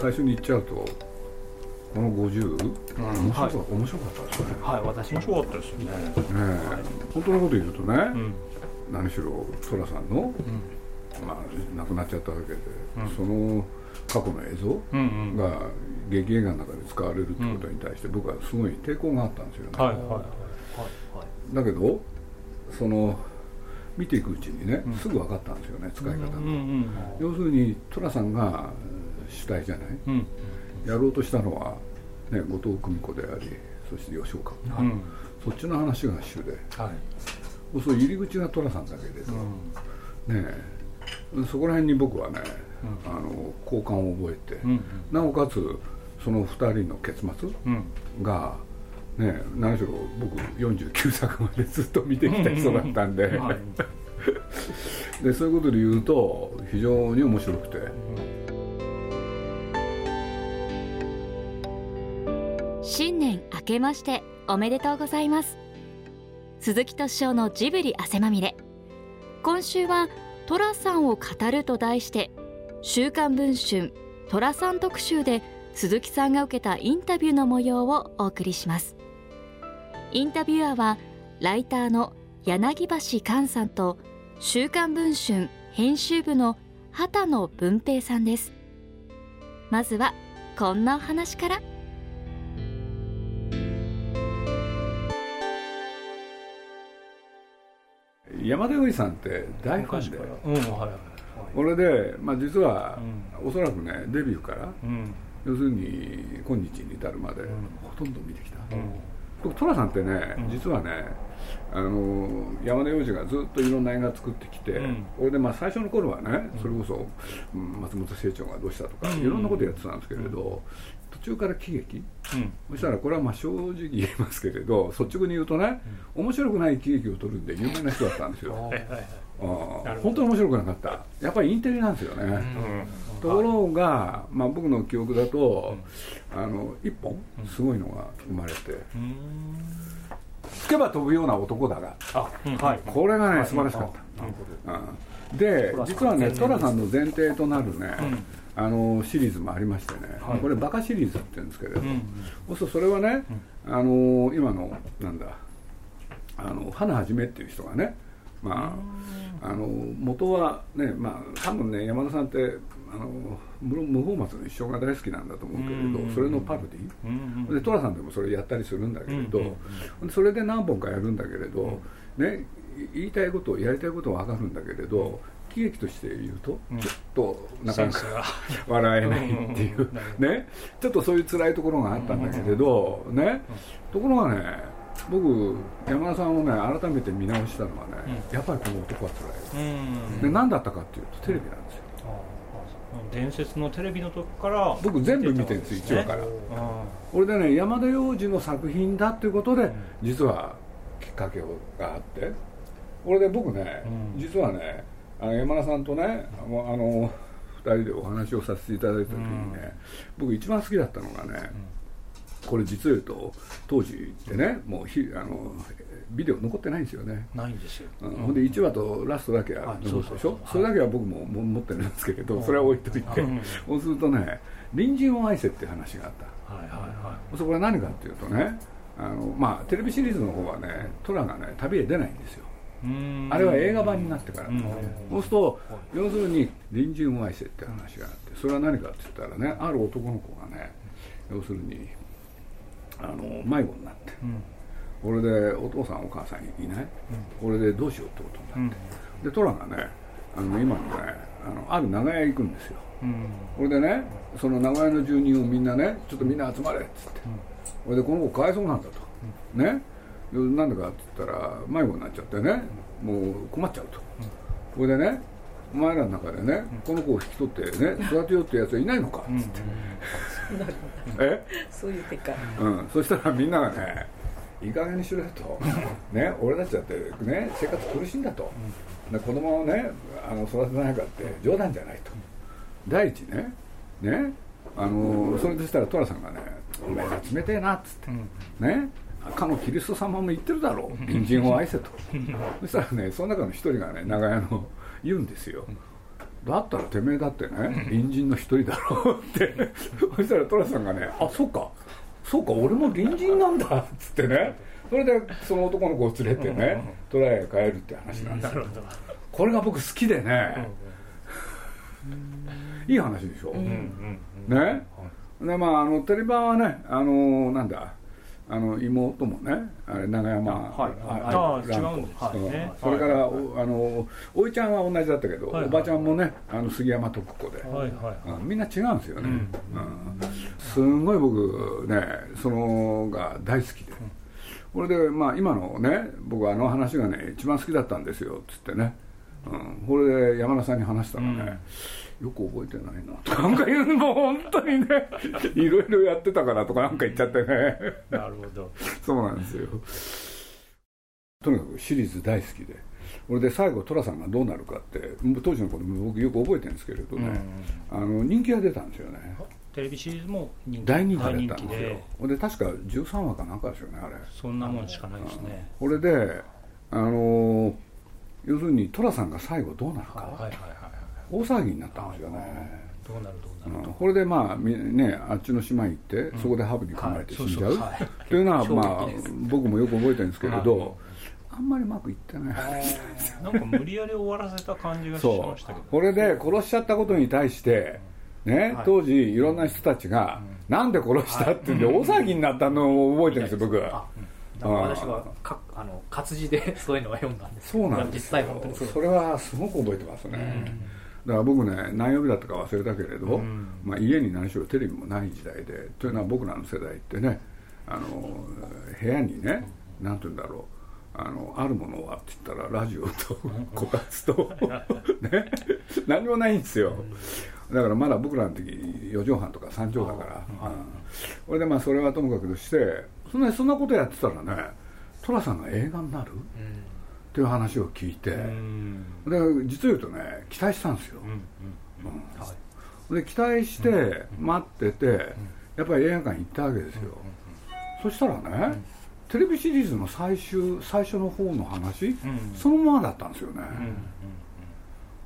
最初に言っちゃうとこの50、うん面白かはい。面白かったですよね。ねはい私もそうだったですよねえ。本当のこと言うとね、うん。何しろ寅さんの、まあ、亡くなっちゃったわけで、その過去の映像うんうん。が劇映画の中で使われるってことに対して僕はすごい抵抗があったんですよね、はいはいはいだけどその見ていくうちにね、すぐ分かったんですよね使い方が、うんうん。要するに寅さんが主体じゃない？うん。やろうとしたのは、ね、後藤久美子でありそして吉岡、うん。そっちの話が主で。はい。そう入り口が寅さんだけれど、ねえ。そこら辺に僕はね、あの好感を覚えて、うんなおかつその2人の結末うん。が、ね、何しろ僕49作までずっと見てきた人だったんで,、はい。でそういうことで言うと非常に面白くて、年明けましておめでとうございます。鈴木敏夫のジブリ汗まみれ。今週は寅さんを語ると題して週刊文春寅さん特集で鈴木さんが受けたインタビューの模様をお送りします。インタビュアーはライターの柳橋寛さんと週刊文春編集部の畑野文平さんです。まずはこんなお話から。山田洋次さんって大ファンで。うんはいはい俺で、まあ、実は、おそらくねデビューからうん。要するに今日に至るまで、ん。ほとんど見てきた、うん。僕寅さんってね、実はねあの山田洋次がずっといろんな映画作ってきて、うん。俺でまあ最初の頃はねそれこそ、うん松本清張がどうしたとか、いろんなことやってたんですけれど、途中から喜劇？うん。そしたらこれはまあ正直言えますけれど率直に言うとね、面白くない喜劇を撮るんで有名な人だったんですよ、本当に面白くなかった。やっぱりインテリなんですよね、ところが、まあ、僕の記憶だと、あの一本すごいのが生まれて、うん。つけば飛ぶような男だが。あはい。これがね素晴らしかった、うん。で実はね寅さんの前提となるね、あのシリーズもありましてね、これバカシリーズって言うんですけれど、そうするとそれはね、あの今のなんだあの花はじめっていう人がねまああの元はねまあ多分ね山田さんってあの無無法松の一生が大好きなんだと思うけれど、それのパロディうんで寅さんでもそれやったりするんだけれど、うんそれで何本かやるんだけれど、ね、い言いたいことやりたいことは分かるんだけれど喜劇として言うとうん。ちょっとなかなか 笑えないっていうね。ちょっとそういう辛いところがあったんだけれどね。ところがね僕山田さんをね改めて見直したのはねやっぱりこの男は辛いうん。で何だったかっていうとテレビなんですよ。伝説のテレビの時から僕全部見てるんです1話から。これでね山田洋次の作品だっていうことで実はきっかけがあってこれで僕ね、うん。実はねあの山田さんとねもうあの2人でお話をさせていただいた時にね、僕一番好きだったのがね、これ実を言うと当時ってねもうひあのビデオ残ってないんですよね。ないんですよ。うん。ほんで1話とラストだけはあ残ってるでしょ？そうそうそう。それだけは僕もも持ってるんですけれどそれは置いといて。うん。そうするとね隣人を愛せっていう話があった。はいはいはそこは何かっていうとねあの、まあ、テレビシリーズの方はねトラがね旅へ出ないんですよ。いうんあれは映画版になってから、うん。そうすると要するに隣人を愛せって話があってそれは何かって言ったらねある男の子がね要するにあの迷子になってうん。これでお父さんお母さんいない、これでどうしようってことになって、でトラがねあの今のねあのある長屋へ行くんですよ。うん。これでねその長屋の住人をみんなねちょっとみんな集まれっつって、これでこの子かわいそうなんだと、ね？なんでかって言ったら迷子になっちゃってねもう困っちゃうと、これでねお前らの中でね、この子を引き取ってね育てようってやつはいないのかっつって、え？そういう手か。うん、そしたらみんながねいい加減にしろよと、ね、俺たちだってね生活苦しいんだと、で子供をねあの育てないかって冗談じゃないと。第一ねねあのそれでしたら寅さんがね「お前ら冷てえな」っつって、ね？かのキリスト様も言ってるだろう。隣人を愛せと。そしたらねその中の一人がね長屋の言うんですよ。だったらてめえだってね隣人の一人だろうって。そしたら寅さんがね「あそうか。そうか俺も隣人なんだ」っつってね。それでその男の子を連れてね虎屋へ帰るって話なんですよこれが僕好きでね。いい話でしょ、うん、ね、でまああのテレビ版はねあのなんだあの妹もねあれ長山はい。あ違うんですね。それからおあのおいちゃんは同じだったけど、おばちゃんもねあの杉山徳子で、はいはい。みんな違うんですよね、うん。すんごい僕ねそのが大好きで、これでまあ今のね僕あの話がね一番好きだったんですよっつってね、うん、これで山田さんに話したらね、よく覚えてないなと。かなんか言うのも本当にね。いろいろやってたからとかなんか言っちゃってね。なるほど。そうなんですよ。とにかくシリーズ大好きで。これで最後寅さんがどうなるかって当時のこと僕よく覚えてるんですけれどね、あの人気が出たんですよね。テレビシリーズも大人気だったんですよ。で。確か13話かなんかですよねあれ。そんなもんしかないですね。これであの要するに寅さんが最後どうなるか、はいはいはい大騒ぎになったんですよね。どうなるどうなる、うん、これでまあねあっちの島行って、そこでハブに噛まれて死んじゃう、というのはまあ僕もよく覚えてるんですけれど、あんまりうまくいってない。なんか無理やり終わらせた感じがしましたけど。これで殺しちゃったことに対してね、当時いろんな人たちが、なんで殺したってんで大騒ぎになったのを覚えてるんですよ僕。私はかあの活字でそういうのは読んだんです。そうなんです実際本当にそれはすごく覚えてますね、だから僕ね何曜日だったか忘れたけれど、うん、まあ、家に何しろテレビもない時代でというのは僕らの世代ってねあの部屋にね何て言うんだろうあのあるものはって言ったらラジオと こたつとね何もないんですよ。だからまだ僕らの時4畳半とか3畳だから、これでまあそれはともかくとしてそんなそんなことやってたらね寅さんが映画になる、うんっていう話を聞いて、で実を言うとね期待したんですよ、で期待して待ってて、やっぱり映画館行ったわけですよ、そしたらね、テレビシリーズの最終最初の方の話、そのままだったんですよね、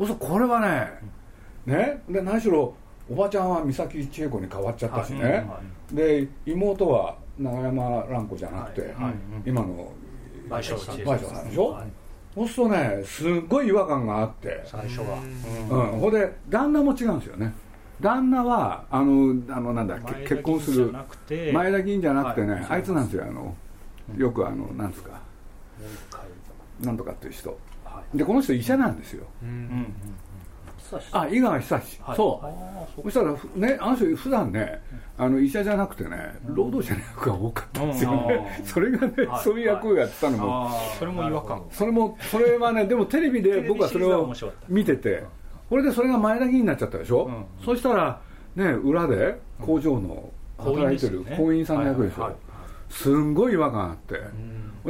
うんそこれはねねで何しろおばちゃんは三崎千恵子に変わっちゃったしね、で妹は永山蘭子じゃなくて、今の賠償さんでしょ、そうするとねすっごい違和感があって。最初は。うん、ほんで旦那も違うんですよね。旦那はあのあのなんだ結婚する。前田議員じゃなくてね、はい、あいつなんですよあの。よくあのなんですか。なんとかっていう人、はい、でこの人医者なんですよ、うん。うんあ井川久志、はい、そう。そしたらねあの人普段ねあの医者じゃなくてね労働者の役が多かったんですよね、それがね、そういう役をやってたのも。それも違和感。それもそれはねでもテレビで僕はそれを見ててこれでそれが前田議員になっちゃったでしょ、うそしたらね裏で工場の働いてる工員さんの役でしょ、すんごい違和感あって、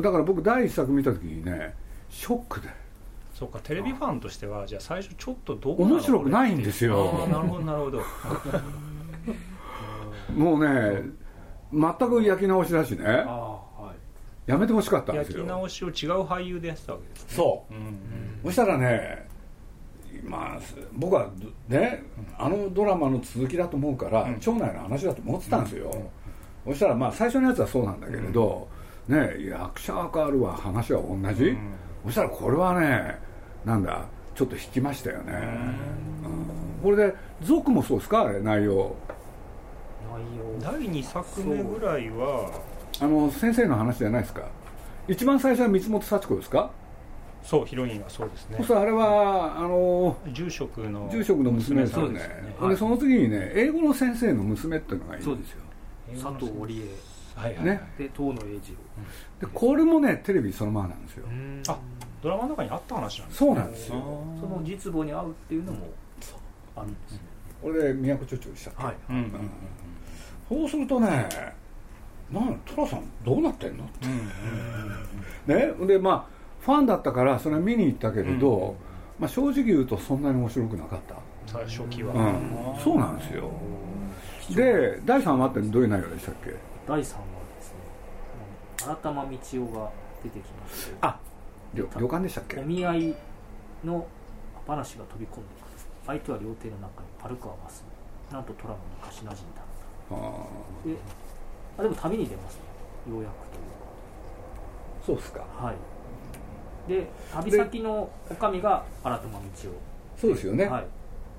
だから僕第一作見た時にねショックでそうかテレビファンとしてはじゃあ最初ちょっとどう面白くないんですよ。なるほどなるほど。もうね全く焼き直しだしね、はい、やめてほしかったんですよ。焼き直しを違う俳優でやってたわけです、ね、そう、うん。うん、そしたらねまあ僕はねあのドラマの続きだと思うから、うん、町内の話だと思ってたんですよ、うん、そしたらまあ最初のやつはそうなんだけれど、ね役者が変わるわ話は同じ、そしたらこれはねなんだちょっと引きましたよね、うん、これで「族」もそうですか？あれ内容。内容。第2作目ぐらいは。あの先生の話じゃないですか。一番最初は三本幸子ですか？そうヒロインはそうですね。そうあれはあの住職の住職の娘ですよね。で、ね、その次にね英語の先生の娘っていうのがいるそうですよ。佐藤織江。はいはい、ね、で遠野栄二郎。でこれもねテレビそのままなんですよ。あドラマの中にあった話なんですそうなんですよ。その実母に会うっていうのもあるんですね。これで都町長したっけ、はい。うんうんそうするとねなん寅さんどうなってんのって、ね？でまあファンだったからそれは見に行ったけれど、まあ、正直言うとそんなに面白くなかった。初期は、うん、そうなんですよ。で第3話ってどういう内容でしたっけ？第3話ですね。新玉道夫が出てきましてあ旅旅館でしたっけ？お見合いの話が飛び込んでくる。相手は料亭の中にパルクはますなんとトラムに貸しなじんだであでも旅に出ますね。ようやくというか。そうっすか。はい。で旅先の女将が新玉道夫そうですよね、は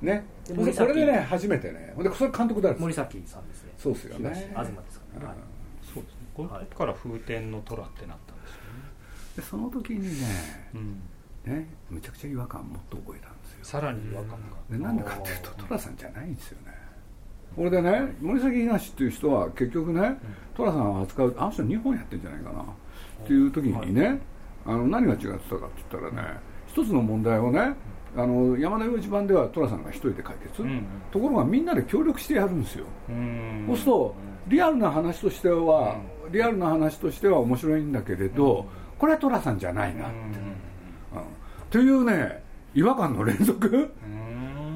い、ね。でそれでね初めてね。でそれ監督だ森崎さんですね。そうですよね。東ですかね、はい、そうですね。この時から風天の虎ってなった。んでその時にね、うん。ね、むちゃくちゃ違和感もっと覚えたんですよ。さらに違和感が。でなんでかっていうと寅さんじゃないんですよね。これでね森崎東っていう人は結局ね寅さんを扱うあの人日本やってんじゃないかな。っていう時にね、あの何が違ってたかって言ったらね一つの問題をねあの山田洋次版では寅さんが一人で解決、うん、ところがみんなで協力してやるんですよ、そうするとリアルな話としては、リアルな話としては面白いんだけれど、これは寅さんじゃないなって、というね違和感の連続？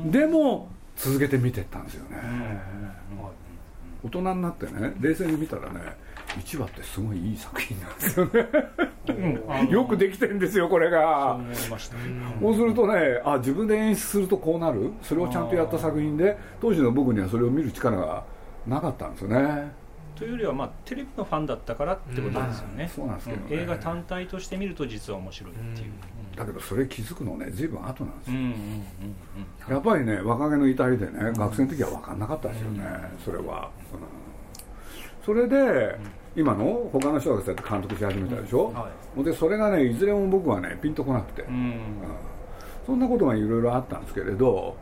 でも続けて見てったんですよね、大人になってね冷静に見たらね1話ってすごいいい作品なんですよね、よくできてるんですよこれが。そうするとねあ自分で演出するとこうなる？それをちゃんとやった作品で当時の僕にはそれを見る力がなかったんですよねというよりは、まあ、テレビのファンだったからってことですよね、そうなんですけど、ね、映画単体として見ると実は面白いっていう、だけどそれ気づくのね随分後なんですよ、やっぱりね若気の至りでね、学生の時は分かんなかったですよね、それは、それで、今の他の人がそうやって監督し始めたでしょ、はい、でそれがねいずれも僕はねピンとこなくて、うん、そんなことがいろいろあったんですけれど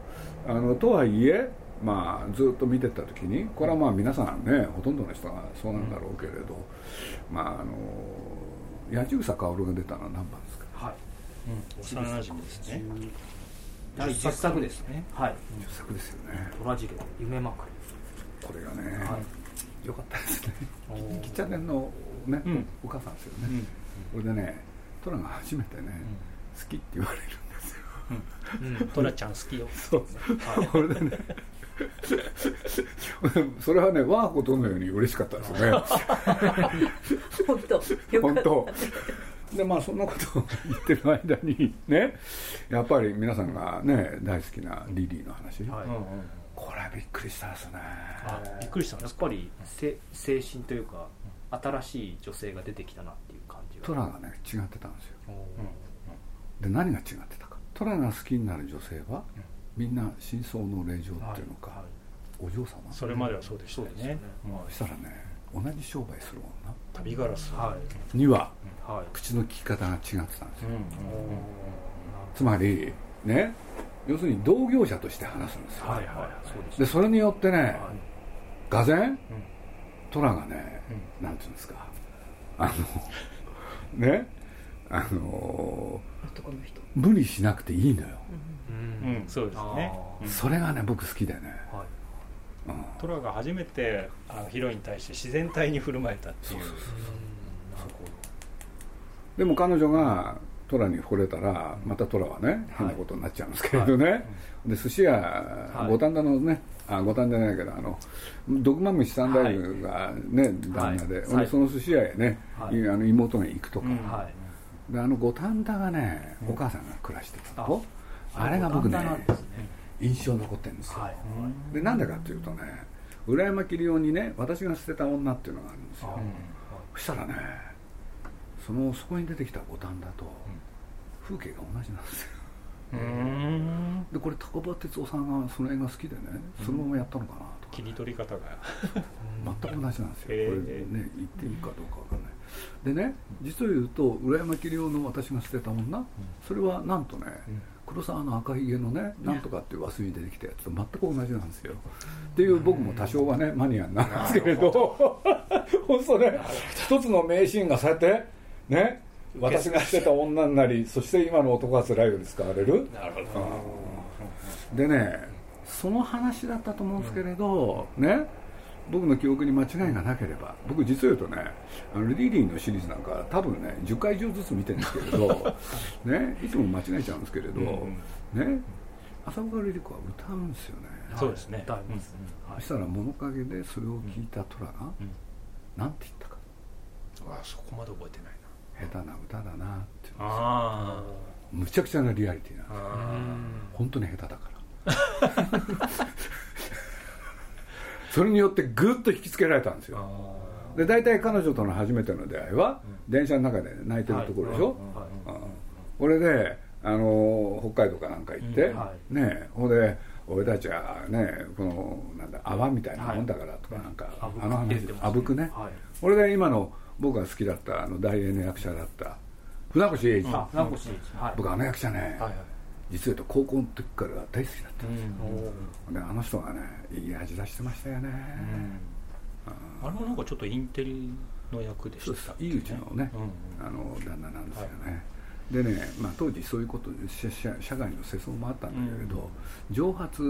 あのとはいえまあ、ずっと見てた時にこれはまあ皆さんねほとんどの人がそうなんだろうけれど、まああの八千草薫が出たのは何番ですか？はい。幼馴染ですね。第10作。ですね。はい。10作ですよね。虎次郎夢まくり。これがね、はい、よかったですね。キチャネのね、うん、お母さんですよね、うん、これでね虎が初めてね、うん、好きって言われるんですよ、うん、トラちゃん好きよ。そう、はい、これでね それはね我がことのように嬉しかったですね。本当。本当。でまあそんなことを言ってる間にねやっぱり皆さんがね大好きなリリーの話、はい、これはびっくりしたですね。びっくりした。やっぱりせ精神というか新しい女性が出てきたなっていう感じトラがね違ってたんですよ、で何が違ってたか。トラが好きになる女性は、みんな真相の令状っていうのか、はいはい、お嬢様。それまではそうでしたよね。そしたらね同じ商売する女？旅ガラス。には、口の利き方が違ってたんですよ、つまりね要するに同業者として話すんですよ、はいはい、でそれによってね、はい、がぜん。虎がね、うん、なんていうんですかあの ねあの無理しなくていいのよ、うん、うん、そうですね、それがね僕好きでね、はい。トラが初めてあのヒロインに対して自然体に振る舞えたっていう。でも彼女がトラに惚れたらまたトラはね変なことになっちゃうんですけれどね、はい。で寿司屋五反田のねあ五反田じゃないけどあの毒まむし三代目がね、はい、旦那で、はい、その寿司屋へね、はい、あの妹が行くとか、であの五反田がねお母さんが暮らしてたと。あれが僕ね印象残ってるんですよ、でなんでかっていうとね浦山桐夫にね私が捨てた女っていうのがあるんですよ、そしたらねそのそこに出てきた五反田と風景が同じなんですよでこれ高場哲夫さんがその映画好きでねそのままやったのかなとか、ね、切り取り方が。全く同じなんですよ、これね言っていいかどうか分かんない。でね実を言うと浦山桐夫の私が捨てた女、それはなんとね、黒沢の赤ひげのねなんとかっていう和水に出てきたやつと全く同じなんですよ。っていう僕も多少はねマニアなんですけれど。本当 ね。一つの名シーンがそうやってね私がしてた女になりそして今の男はつらいように使われる？なるほど、うん、でねその話だったと思うんですけれど、うん、ね僕の記憶に間違いがなければ僕実を言うとねあのリリーのシリーズなんか多分ね10回以上ずつ見てるんですけれど ねいつも間違えちゃうんですけれど、うん、ね浅岡リリ子は歌うんですよね。そうですね。歌い。ます、そしたら物陰でそれを聞いた虎が、うん、なんて言ったか。あそこまで覚えてない下手な歌だなってあむちゃくちゃなリアリティなんです本当に下手だから。それによってぐっと引きつけられたんですよ。で大体彼女との初めての出会いは、電車の中で泣いてるところでしょ、これであの北海道かなんか行って、うん。はい、ねほんで俺たちはねこのなんだ泡みたいなもんだからとかなんか、はい、あの話あぶくね、はい、俺が今の僕が好きだったあの大英の役者だった船越英二、さん、うん、僕あの役者ね、はいはい、実は言うと高校の時から大好きだったんですよ、うん、であの人がねいい味出してましたよね、うん、あれもなんかちょっとインテリの役でした、ね、いいうちのね、あの旦那なんですよね、でね、まあ、当時そういうこと社社会の世相もあったんだけれど、蒸発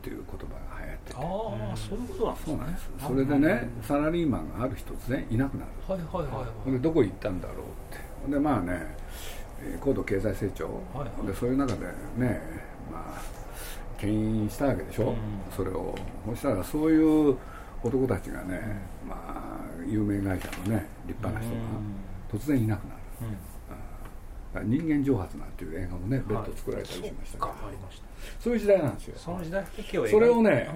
っていう言葉が流行ってて。ああ、そういうことなんですね。そうなんです。それでね、サラリーマンがある日突然いなくなる。はいはいはい、はい、でどこ行ったんだろうって。でまあね高度経済成長、はいはい、でそういう中でねまあ牽引したわけでしょ、うん、それを。そしたらそういう男たちがね、うん、まあ有名会社のね立派な人が突然いなくなる、うん人間蒸発なんていう映画もね別途作られたりしましたから、そういう時代なんですよ。その時代それをね、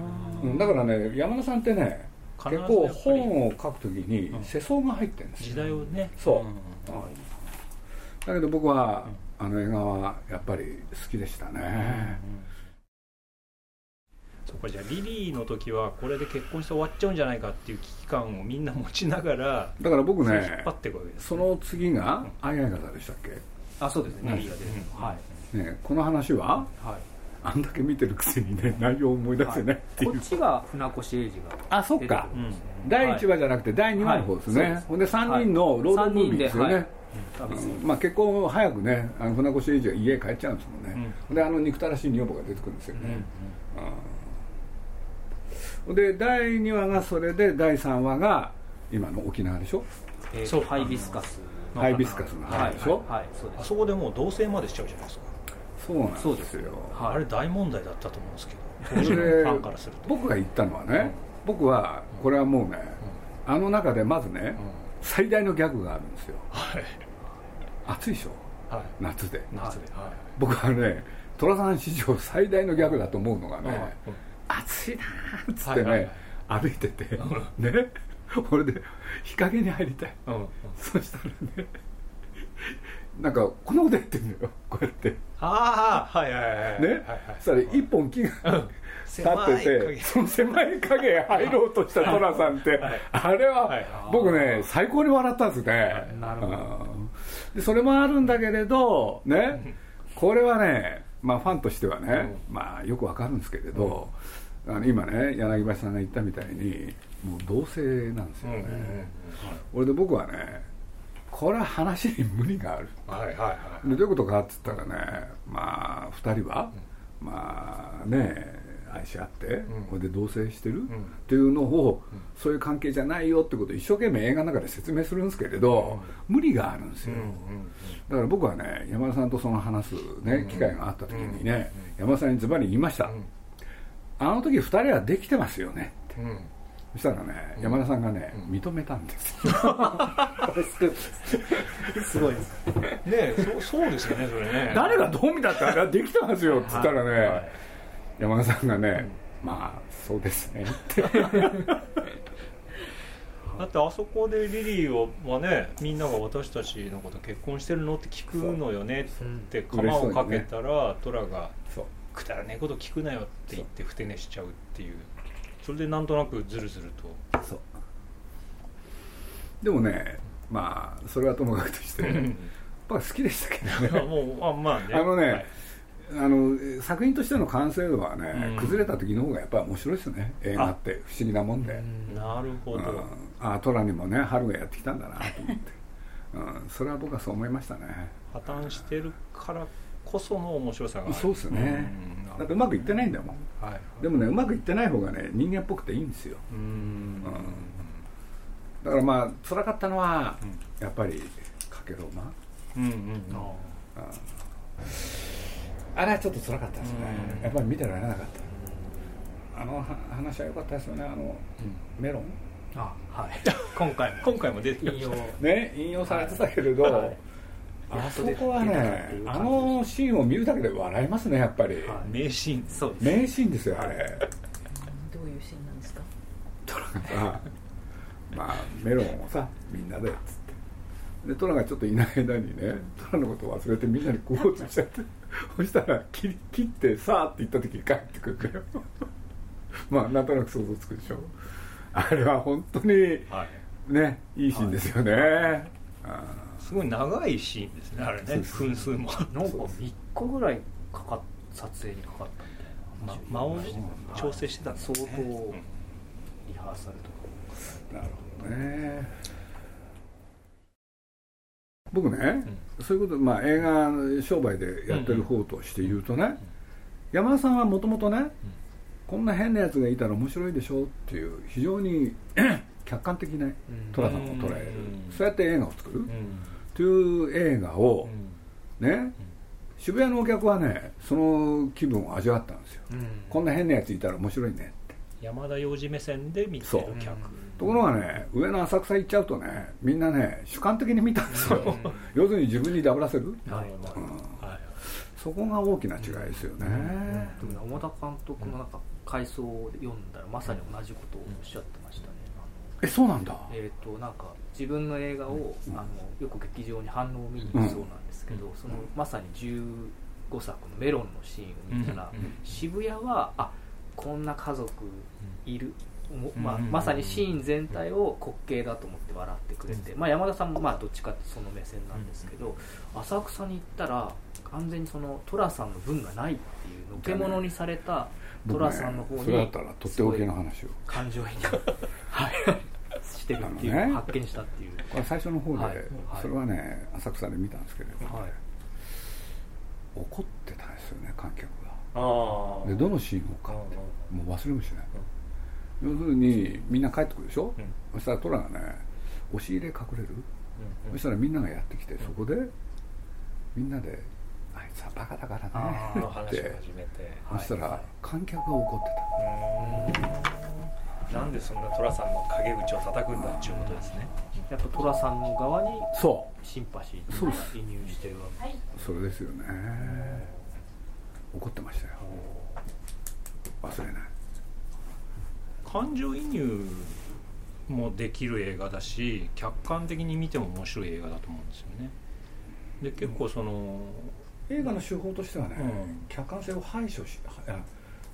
うん、だからね山田さんってね結構本を書くときに世相が入ってるんですよ、時代をね。そう、だけど僕は、あの映画はやっぱり好きでしたね、そっかじゃあリリーの時はこれで結婚して終わっちゃうんじゃないかっていう危機感をみんな持ちながらだから僕ね引っ張っていくわけです、ね、その次が「あいあい方」でしたっけ？あそうですね、うん、はい。ね、この話は、はい、あんだけ見てるくせにね内容を思い出せないっていう、こっちが船越英二があそっか、うん、第1話じゃなくて第2話の方ですね、はい、ほんで3人の労働組ですよね、はい。うん、まあ、結構早くねあの船越英二は家帰っちゃうんですもんね、うん、であの憎たらしい女房が出てくるんですよね、うん、で第2話がそれで第3話が今の沖縄でしょ、えー、そうハイビスカスハイビスカスの花でしょ、はいはい、そうです。あそこでもう同棲までしちゃうじゃないですか。そうなんですよ。あれ大問題だったと思うんですけど。当時のファンからすると。僕が言ったのはね、僕はこれはもうね、あの中でまずね、最大のギャグがあるんですよ、はい、暑いでしょ、はい、夏で。夏で、はい、僕はね寅さん史上最大のギャグだと思うのがね、暑いなーっつってね、歩いててね 俺で日陰に入りたい、うんうん、そしたらねなんかこんなことやってんのよ。こうやって。ああはいはいはいね、はいはい、そしたら一本木が、立っててその狭い影へ入ろうとした寅さんって、はい、あれは、はい、僕ね最高に笑ったんですね、はい、なるほど。でそれもあるんだけれどね？これはねまあファンとしてはね、うん、まあよくわかるんですけれど、うん、あの今ね柳橋さんが言ったみたいにもう同性なんですよね、俺で僕はねこれは話に無理がある、はいはいはい、でどういうことかっつったらねまあ2人は、うん、まあね愛し合って、うん、これで同棲してる、うん、っていうのを、うん、そういう関係じゃないよってことを一生懸命映画の中で説明するんですけれど、無理があるんですよ、だから僕はね山田さんとその話す、ね機会があった時にね、山田さんにズバリ言いました、あの時2人はできてますよね。って、そしたらね、山田さんがね、認めたんです すごいです。ねそそうですよねそれね。誰がどう見たってあれはできてますよっつったらね、はい。はい、山田さんがね、まあそうですね。っ てだってあそこでリリーはねみんなが私たちのこと結婚してるのって聞くのよねって釜をかけたら虎、ね、が「くだらねえこと聞くなよ」って言ってふて寝しちゃうっていう。それでなんとなくずるずると。そう。でもねまあそれはともかくとしてやっぱ好きでしたけどね。もうあまあね。あのね、はい。あの作品としての完成度はね、うん、崩れた時の方がやっぱり面白いですね。映画って不思議なもんで。なるほど、うん、ああ虎にもね春がやってきたんだなと思って、うん、それは僕はそう思いましたね。破綻してるからこその面白さがそうですね、だってうまくいってないんだもん、はい、でもねうまくいってない方がね人間っぽくていいんですよ。うん、だからまあ辛かったのは、やっぱりかけろまうんうんうん。あれはちょっと辛かったですね、やっぱり見てられなかった。あの話は良かったですよね。あの、メロン。あはい。今回も。今回も出て引用ね引用されてたけれど、はいあそこはねあのシーンを見るだけで笑いますねやっぱり、はい、名シーンそうです。名シーンですよあれ。どういうシーンなんですか？トラがさ まあメロンをさみんなでっつって。でトラがちょっといない間にねトラのことを忘れてみんなに食おうとしちゃってそしたら切切ってさあって言った時に帰ってくるんだよ。まあなんとなく想像つくでしょあれは本当に、はい、ねいいシーンですよね、はいすごい長いシーンですねあれね。分数もなんか3日ぐらいかかっ撮影にかかった。みたいな、ま、間を調整してたんですね、相当リハーサルとか。なるほどね。僕ね、うん、そういうこと、まあ、映画商売でやってる方として言うとね、うん。うん、山田さんはもともとね、こんな変なやつがいたら面白いでしょっていう非常に客観的な寅さんを捉える、そうやって映画を作る、という映画を、ね、渋谷のお客はねその気分を味わったんですよ、こんな変なやついたら面白いねって。山田洋次目線で見てる客。ところがね上の浅草行っちゃうとねみんなね主観的に見たんですよ、要するに自分にダブらせる、はい。そこが大きな違いですよね、うん、山田監督のなんか回想を読んだらまさに同じことをおっしゃってましたね、えそうなんだ。えっ、となんか自分の映画を、あのよく劇場に反応を見に行くそうなんですけど、そのまさに15作のメロンのシーンを見たら、渋谷はあこんな家族いる、まあ、まさにシーン全体を滑稽だと思って笑ってくれて、まあ、山田さんもまあどっちかってその目線なんですけど、浅草に行ったら完全にその寅さんの分がないっていうのけ者にされた寅さんの方に、ね、それだったらとっておきの話を。感情移入。はいしてるっていうのを発見したっていう、ね、これ最初の方で、はい、それはね浅草で見たんですけれども、はい、怒ってたんですよね観客が。でどのシーンをか。ってもう忘れもしない、要するにみんな帰ってくるでしょ、うん、そしたら虎がね押し入れ隠れる、うん、そしたらみんながやってきてそこでみんなであいつはバカだからねって。そしたら観客が怒ってたなんでそんな寅さんの陰口を叩くんだっていうことですね。やっぱ寅さんの側にそう。シンパシーを移入してるわけ。それですよね。怒ってましたよ。忘れない。感情移入もできる映画だし客観的に見ても面白い映画だと思うんですよね。で結構その映画の手法としてはね、うん、客観性を排除し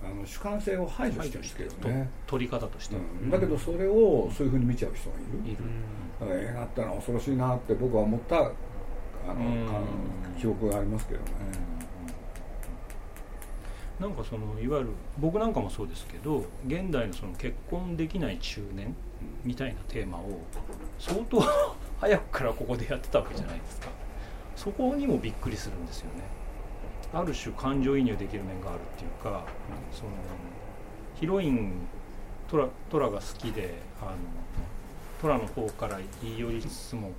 あの主観性を排除してるけどね。取り方として、うん、だけどそれをそういうふうに見ちゃう人がいる。いる。だから映画ってのは恐ろしいなって僕は思ったあの、記憶がありますけどね、なんかそのいわゆる僕なんかもそうですけど現代のその結婚できない中年みたいなテーマを相当早くからここでやってたわけじゃないですか。そこにもびっくりするんですよねある種感情移入できる面があるっていうか、そのヒロイントラトラが好きであのトラの方から言い寄りつつも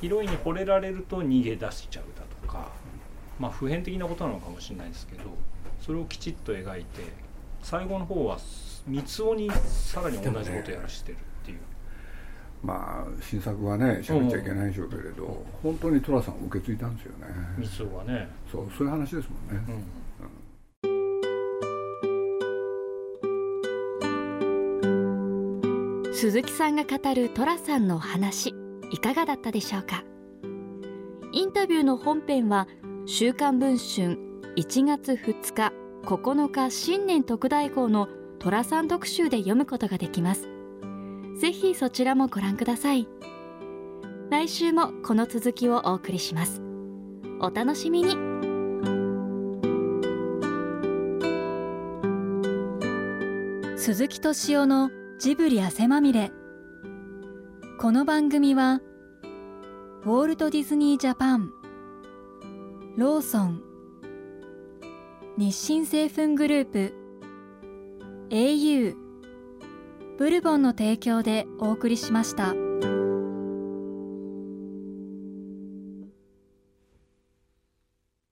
ヒロインに惚れられると逃げ出しちゃうだとかまあ普遍的なことなのかもしれないですけどそれをきちっと描いて最後の方は三つ男にさらに同じことやらしてる。まあ新作はね喋っちゃいけないでしょうけれど、うん、本当に寅さんを受け継いだんですよね。はね。そうそういう話ですもんね、うん、鈴木さんが語る寅さんの話いかがだったでしょうか？インタビューの本編は「週刊文春」1月2日9日新年特大号の寅さん特集で読むことができますぜひそちらもご覧ください。来週もこの続きをお送りします。お楽しみに。鈴木敏夫のジブリ汗まみれ。この番組はウォールト・ディズニー・ジャパンローソン日清製粉グループ au ブルボンの提供でお送りしました。